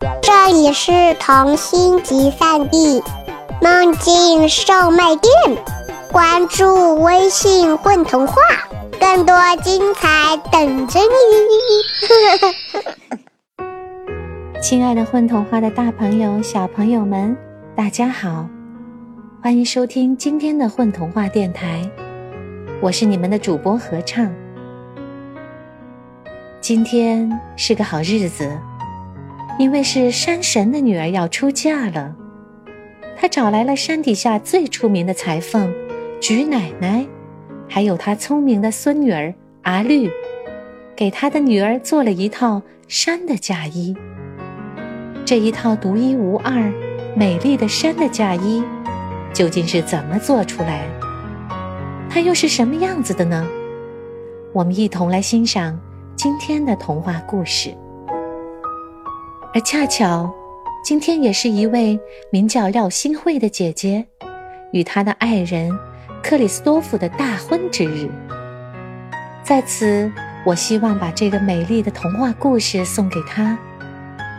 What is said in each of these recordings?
这里是童心集散地，梦境售卖店。关注微信“混童话”，更多精彩等着你。亲爱的混童话的大朋友、小朋友们，大家好，欢迎收听今天的混童话电台，我是你们的主播合唱。今天是个好日子，因为是山神的女儿要出嫁了。他找来了山底下最出名的裁缝菊奶奶，还有她聪明的孙女儿阿绿，给他的女儿做了一套山的嫁衣。这一套独一无二、美丽的山的嫁衣，究竟是怎么做出来？它又是什么样子的呢？我们一同来欣赏。今天的童话故事，而恰巧，今天也是一位名叫廖新慧的姐姐与她的爱人克里斯多夫的大婚之日。在此，我希望把这个美丽的童话故事送给她，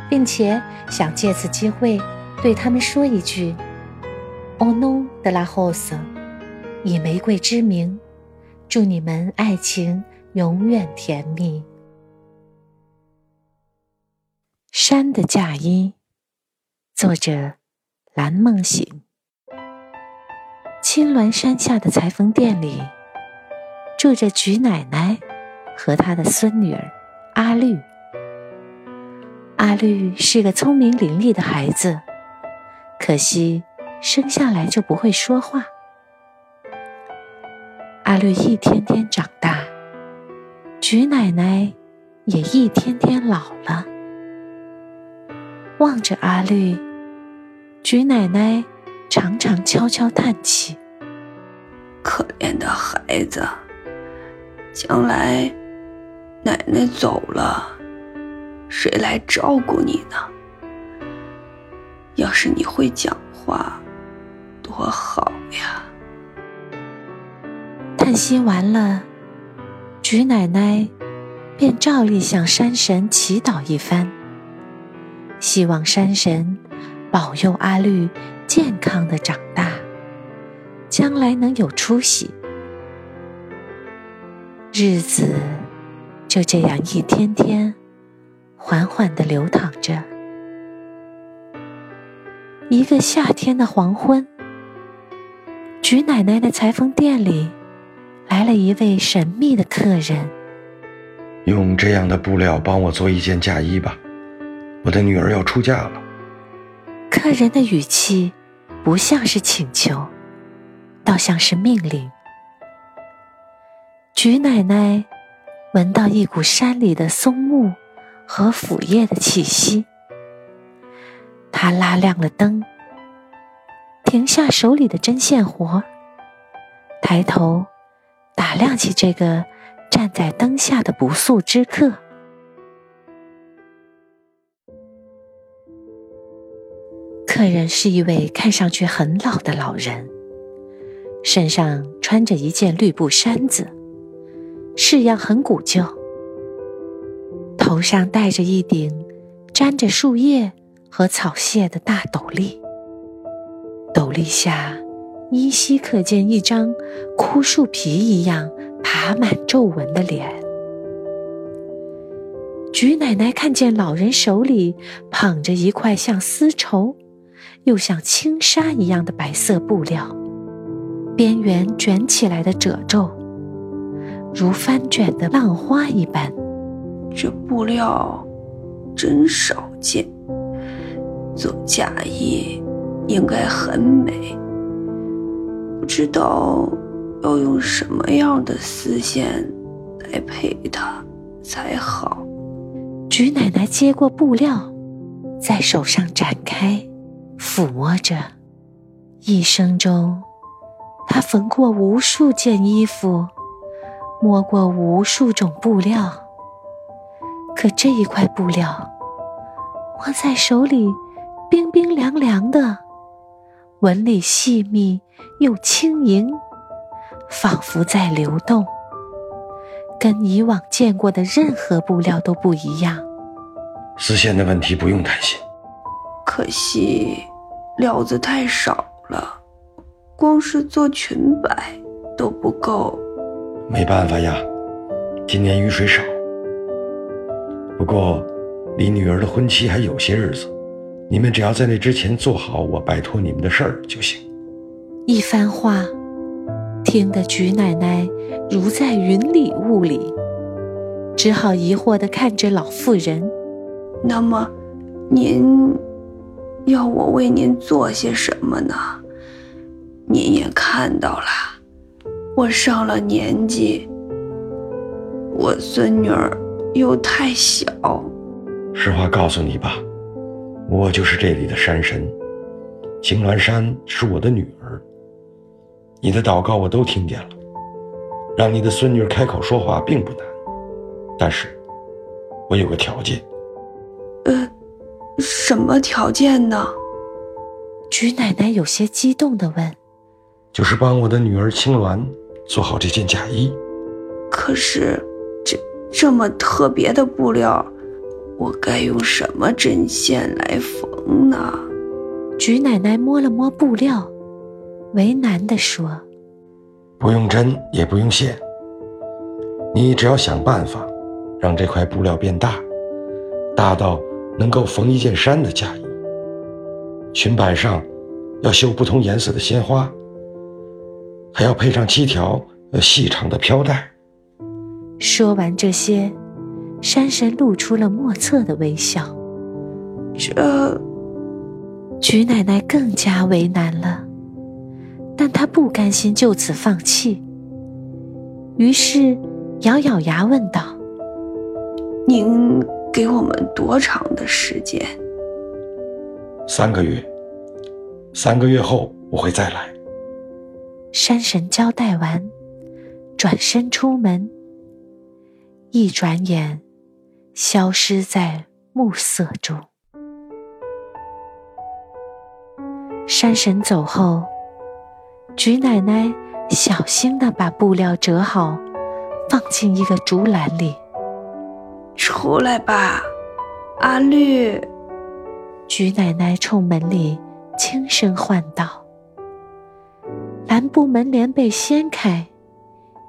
并且想借此机会对他们说一句：“O no de la rose，以玫瑰之名，祝你们爱情永远甜蜜。”山的嫁衣，作者蓝梦醒。青峦山下的裁缝店里，住着菊奶奶和她的孙女儿阿绿。阿绿是个聪明伶俐的孩子，可惜生下来就不会说话。阿绿一天天长大，菊奶奶也一天天老了。望着阿绿，菊奶奶常常悄悄叹气：“可怜的孩子，将来奶奶走了，谁来照顾你呢？要是你会讲话，多好呀！”叹息完了，菊奶奶便照例向山神祈祷一番。希望山神保佑阿绿健康的长大，将来能有出息。日子就这样一天天缓缓的流淌着。一个夏天的黄昏，菊奶奶的裁缝店里来了一位神秘的客人。用这样的布料帮我做一件嫁衣吧。我的女儿要出嫁了。客人的语气不像是请求，倒像是命令。菊奶奶闻到一股山里的松木和腐叶的气息，她拉亮了灯，停下手里的针线活，抬头打量起这个站在灯下的不速之客。客人是一位看上去很老的老人，身上穿着一件绿布衫子，式样很古旧，头上戴着一顶沾着树叶和草屑的大斗笠，斗笠下依稀可见一张枯树皮一样爬满皱纹的脸。菊奶奶看见老人手里捧着一块像丝绸。又像轻纱一样的白色布料，边缘卷起来的褶皱，如翻卷的浪花一般。这布料真少见，做嫁衣应该很美。不知道要用什么样的丝线来配它才好。菊奶奶接过布料，在手上展开。抚摸着，一生中，他缝过无数件衣服，摸过无数种布料。可这一块布料，握在手里，冰冰凉凉的，纹理细密又轻盈，仿佛在流动，跟以往见过的任何布料都不一样。丝线的问题不用担心。可惜料子太少了，光是做裙摆都不够。没办法呀，今年雨水少。不过，离女儿的婚期还有些日子，你们只要在那之前做好我拜托你们的事儿就行。一番话，听得菊奶奶如在云里雾里，只好疑惑地看着老妇人。那么，您要我为您做些什么呢？您也看到了，我上了年纪，我孙女儿又太小。实话告诉你吧，我就是这里的山神，青鸾山是我的女儿。你的祷告我都听见了，让你的孙女开口说话并不难，但是，我有个条件。呃，什么条件呢？菊奶奶有些激动地问：“就是帮我的女儿青鸾做好这件嫁衣。可是，这这么特别的布料，我该用什么针线来缝呢？”菊奶奶摸了摸布料。为难地说：“不用针，也不用线，你只要想办法，让这块布料变大，大到能够缝一件衫的嫁衣。裙摆上要绣不同颜色的鲜花，还要配上七条细长的飘带。”说完这些，山神露出了莫测的微笑。这，菊奶奶更加为难了。但她不甘心就此放弃，于是咬咬牙问道：“您给我们多长的时间？”“三个月。三个月后我会再来。”山神交代完，转身出门，一转眼消失在暮色中。山神走后。菊奶奶小心的把布料折好，放进一个竹篮里。出来吧，阿绿。菊奶奶冲门里轻声唤道。蓝布门帘被掀开，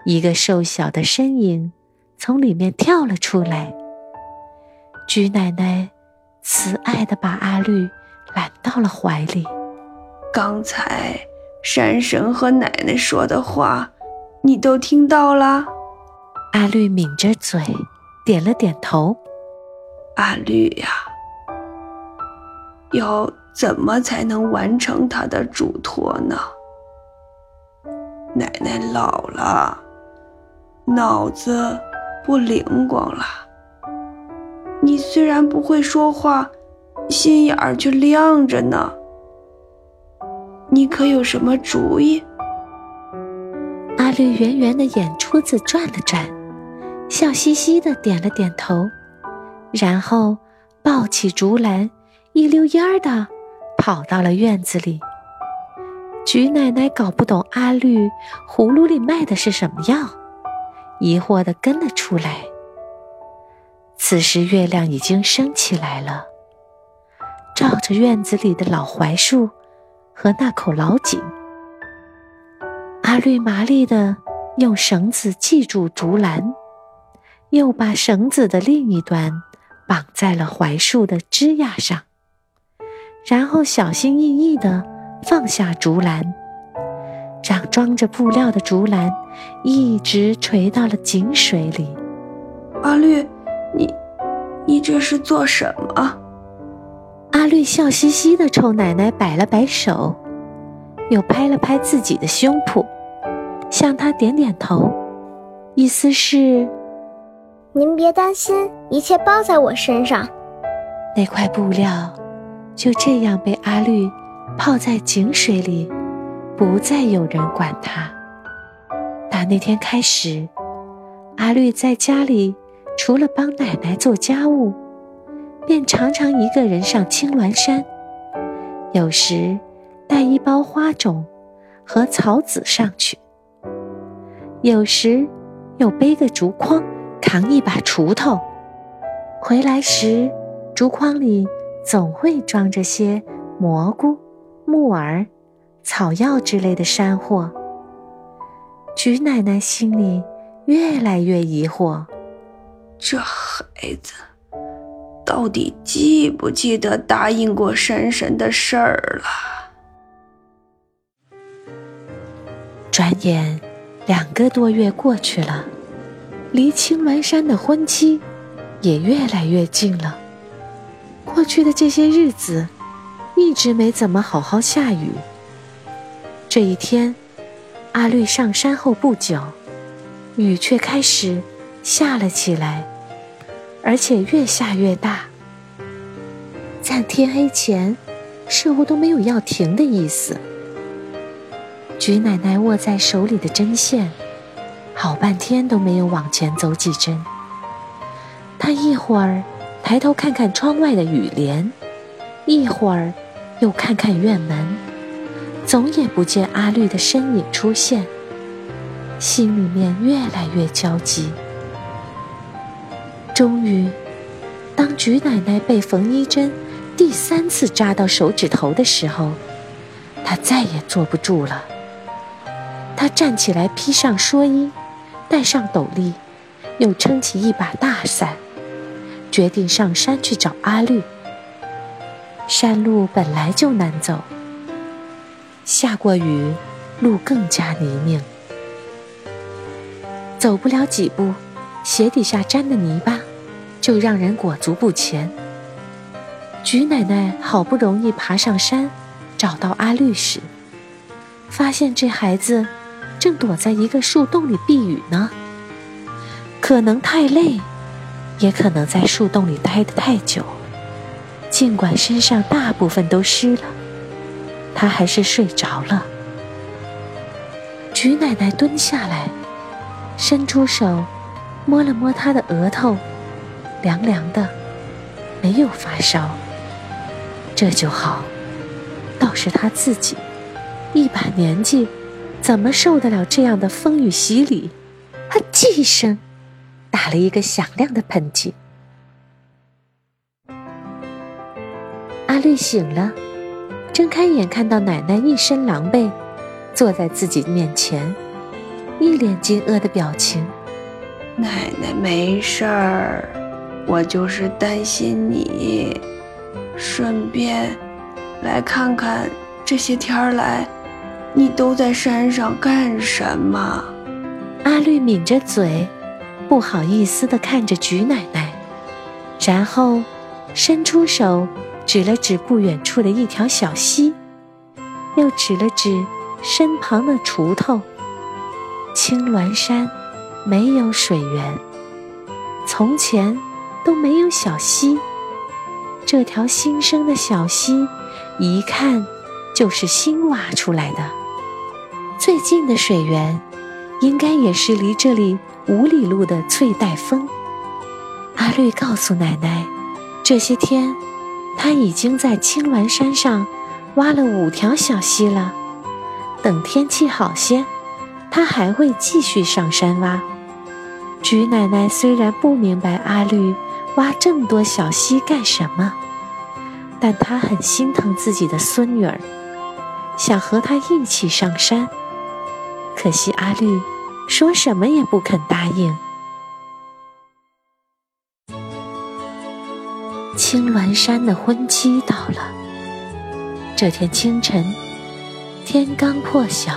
一个瘦小的身影从里面跳了出来。菊奶奶慈爱地把阿绿揽到了怀里。刚才。山神和奶奶说的话，你都听到了。阿绿抿着嘴，点了点头。阿绿呀，要怎么才能完成他的嘱托呢？奶奶老了，脑子不灵光了。你虽然不会说话，心眼儿却亮着呢。你可有什么主意？阿绿圆圆的眼珠子转了转，笑嘻嘻的点了点头，然后抱起竹篮，一溜烟儿的跑到了院子里。菊奶奶搞不懂阿绿葫芦里卖的是什么药，疑惑的跟了出来。此时月亮已经升起来了，照着院子里的老槐树。和那口老井，阿绿麻利的用绳子系住竹篮，又把绳子的另一端绑在了槐树的枝桠上，然后小心翼翼地放下竹篮，让装着布料的竹篮一直垂到了井水里。阿绿，你，你这是做什么？阿绿笑嘻嘻地冲奶奶摆了摆手，又拍了拍自己的胸脯，向她点点头，意思是：“您别担心，一切包在我身上。”那块布料就这样被阿绿泡在井水里，不再有人管它。打那天开始，阿绿在家里除了帮奶奶做家务。便常常一个人上青鸾山，有时带一包花种和草籽上去，有时又背个竹筐，扛一把锄头。回来时，竹筐里总会装着些蘑菇、木耳、草药之类的山货。菊奶奶心里越来越疑惑：这孩子到底记不记得答应过山神的事儿了？转眼两个多月过去了，离青鸾山的婚期也越来越近了。过去的这些日子，一直没怎么好好下雨。这一天，阿绿上山后不久，雨却开始下了起来，而且越下越大。在天黑前，似乎都没有要停的意思。菊奶奶握在手里的针线，好半天都没有往前走几针。他一会儿抬头看看窗外的雨帘，一会儿又看看院门，总也不见阿绿的身影出现，心里面越来越焦急。终于，当菊奶奶被缝衣针第三次扎到手指头的时候，她再也坐不住了。他站起来，披上蓑衣，戴上斗笠，又撑起一把大伞，决定上山去找阿绿。山路本来就难走，下过雨，路更加泥泞，走不了几步，鞋底下沾的泥巴就让人裹足不前。菊奶奶好不容易爬上山，找到阿绿时，发现这孩子。正躲在一个树洞里避雨呢，可能太累，也可能在树洞里待得太久。尽管身上大部分都湿了，他还是睡着了。菊奶奶蹲下来，伸出手摸了摸他的额头，凉凉的，没有发烧。这就好，倒是他自己，一把年纪。怎么受得了这样的风雨洗礼？他叽一声，打了一个响亮的喷嚏。阿绿醒了，睁开眼看到奶奶一身狼狈，坐在自己面前，一脸惊愕的表情。奶奶没事儿，我就是担心你，顺便来看看这些天来。你都在山上干什么？阿绿抿着嘴，不好意思地看着菊奶奶，然后伸出手指了指不远处的一条小溪，又指了指身旁的锄头。青鸾山没有水源，从前都没有小溪，这条新生的小溪，一看就是新挖出来的。最近的水源，应该也是离这里五里路的翠黛峰。阿绿告诉奶奶，这些天他已经在青鸾山上挖了五条小溪了。等天气好些，他还会继续上山挖。菊奶奶虽然不明白阿绿挖这么多小溪干什么，但她很心疼自己的孙女儿，想和她一起上山。可惜阿绿说什么也不肯答应。青鸾山的婚期到了，这天清晨，天刚破晓，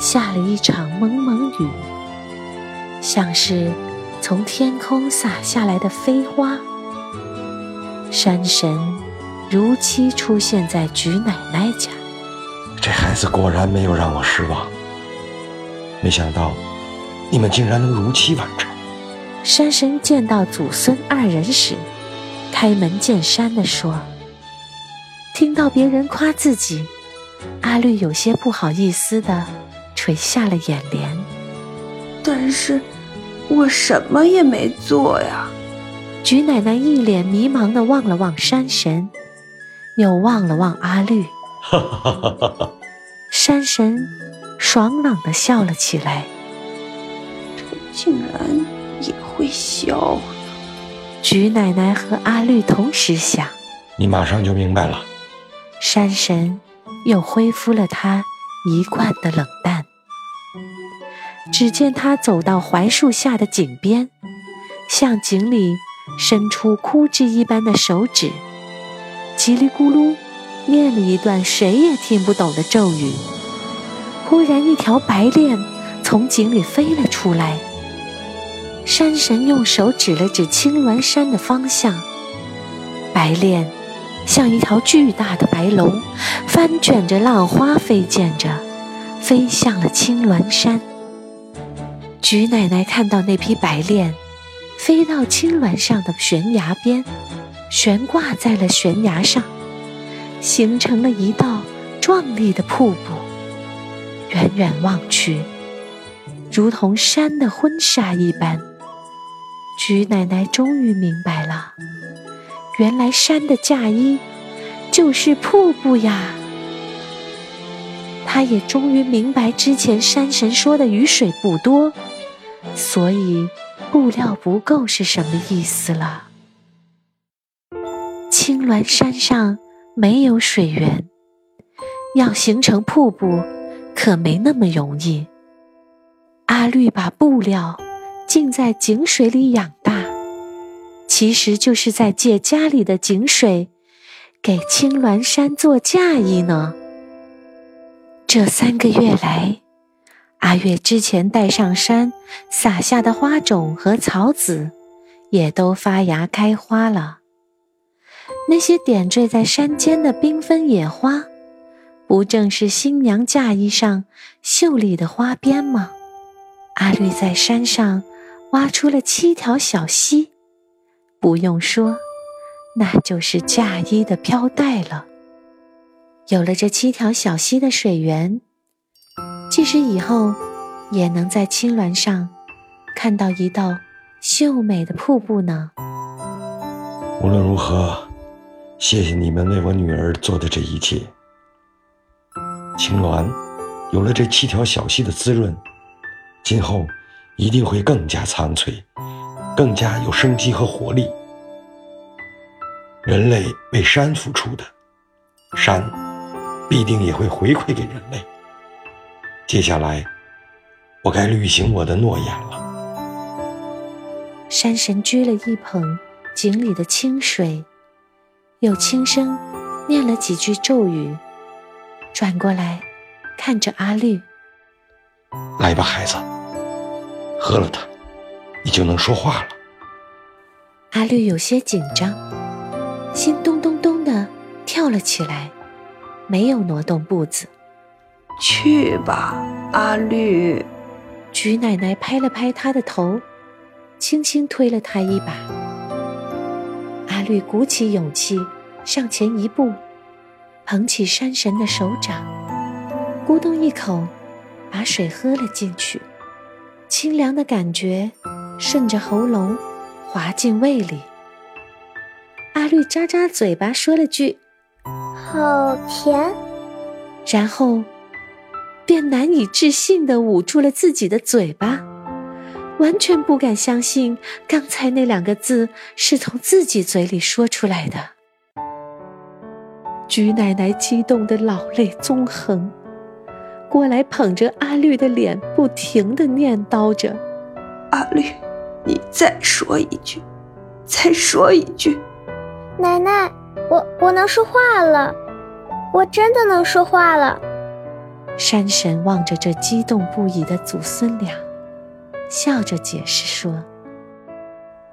下了一场蒙蒙雨，像是从天空洒下来的飞花。山神如期出现在菊奶奶家，这孩子果然没有让我失望。没想到，你们竟然能如期完成。山神见到祖孙二人时，开门见山地说：“听到别人夸自己，阿绿有些不好意思的垂下了眼帘。但是，我什么也没做呀。”菊奶奶一脸迷茫的望了望山神，又望了望阿绿。山神。爽朗的笑了起来。竟然也会笑。菊奶奶和阿绿同时想，你马上就明白了。山神又恢复了他一贯的冷淡。只见他走到槐树下的井边，向井里伸出枯枝一般的手指，叽里咕噜念了一段谁也听不懂的咒语。忽然，一条白练从井里飞了出来。山神用手指了指青鸾山的方向，白练像一条巨大的白龙，翻卷着浪花飞溅着，飞向了青鸾山。菊奶奶看到那匹白练飞到青鸾上的悬崖边，悬挂在了悬崖上，形成了一道壮丽的瀑布。远远望去，如同山的婚纱一般。菊奶奶终于明白了，原来山的嫁衣就是瀑布呀。她也终于明白之前山神说的雨水不多。所以，布料不够是什么意思了？青鸾山上没有水源，要形成瀑布可没那么容易。阿绿把布料浸在井水里养大，其实就是在借家里的井水给青鸾山做嫁衣呢。这三个月来。阿月之前带上山撒下的花种和草籽，也都发芽开花了。那些点缀在山间的缤纷野花，不正是新娘嫁衣上秀丽的花边吗？阿绿在山上挖出了七条小溪，不用说，那就是嫁衣的飘带了。有了这七条小溪的水源。即使以后，也能在青鸾上看到一道秀美的瀑布呢。无论如何，谢谢你们为我女儿做的这一切。青鸾有了这七条小溪的滋润，今后一定会更加苍翠，更加有生机和活力。人类为山付出的，山必定也会回馈给人类。接下来，我该履行我的诺言了。山神掬了一捧井里的清水，又轻声念了几句咒语，转过来看着阿绿：“来吧，孩子，喝了它，你就能说话了。”阿绿有些紧张，心咚咚咚的跳了起来，没有挪动步子。去吧，阿绿。菊奶奶拍了拍他的头，轻轻推了他一把。阿绿鼓起勇气上前一步，捧起山神的手掌，咕咚一口把水喝了进去。清凉的感觉顺着喉咙滑进胃里。阿绿咂咂嘴巴，说了句：“好甜。”然后。便难以置信地捂住了自己的嘴巴，完全不敢相信刚才那两个字是从自己嘴里说出来的。菊奶奶激动得老泪纵横，过来捧着阿绿的脸，不停地念叨着：“阿绿，你再说一句，再说一句。”奶奶，我我能说话了，我真的能说话了。山神望着这激动不已的祖孙俩，笑着解释说：“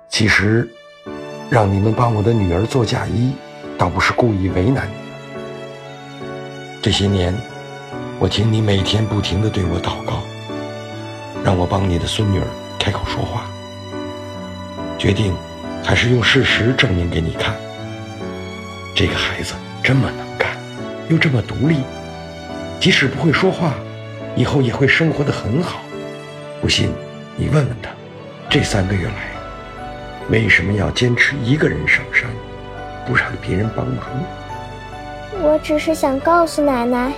其实，让你们帮我的女儿做嫁衣，倒不是故意为难你们。这些年，我听你每天不停地对我祷告，让我帮你的孙女儿开口说话，决定还是用事实证明给你看。这个孩子这么能干，又这么独立。”即使不会说话，以后也会生活的很好。不信，你问问他，这三个月来，为什么要坚持一个人上山，不让别人帮忙？我只是想告诉奶奶，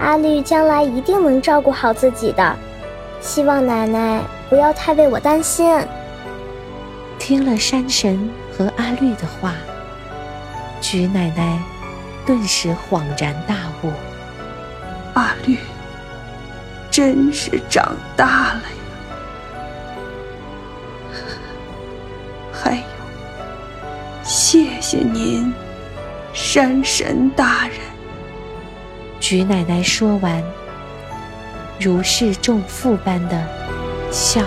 阿绿将来一定能照顾好自己的，希望奶奶不要太为我担心。听了山神和阿绿的话，菊奶奶顿时恍然大悟：阿绿真是长大了呀！还有，谢谢您，山神大人。菊奶奶说完，如释重负般的笑了。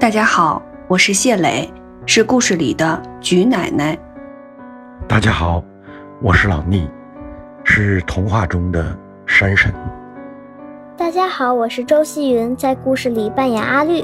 大家好，我是谢磊，是故事里的菊奶奶。大家好，我是老腻，是童话中的山神。大家好，我是周希云，在故事里扮演阿绿。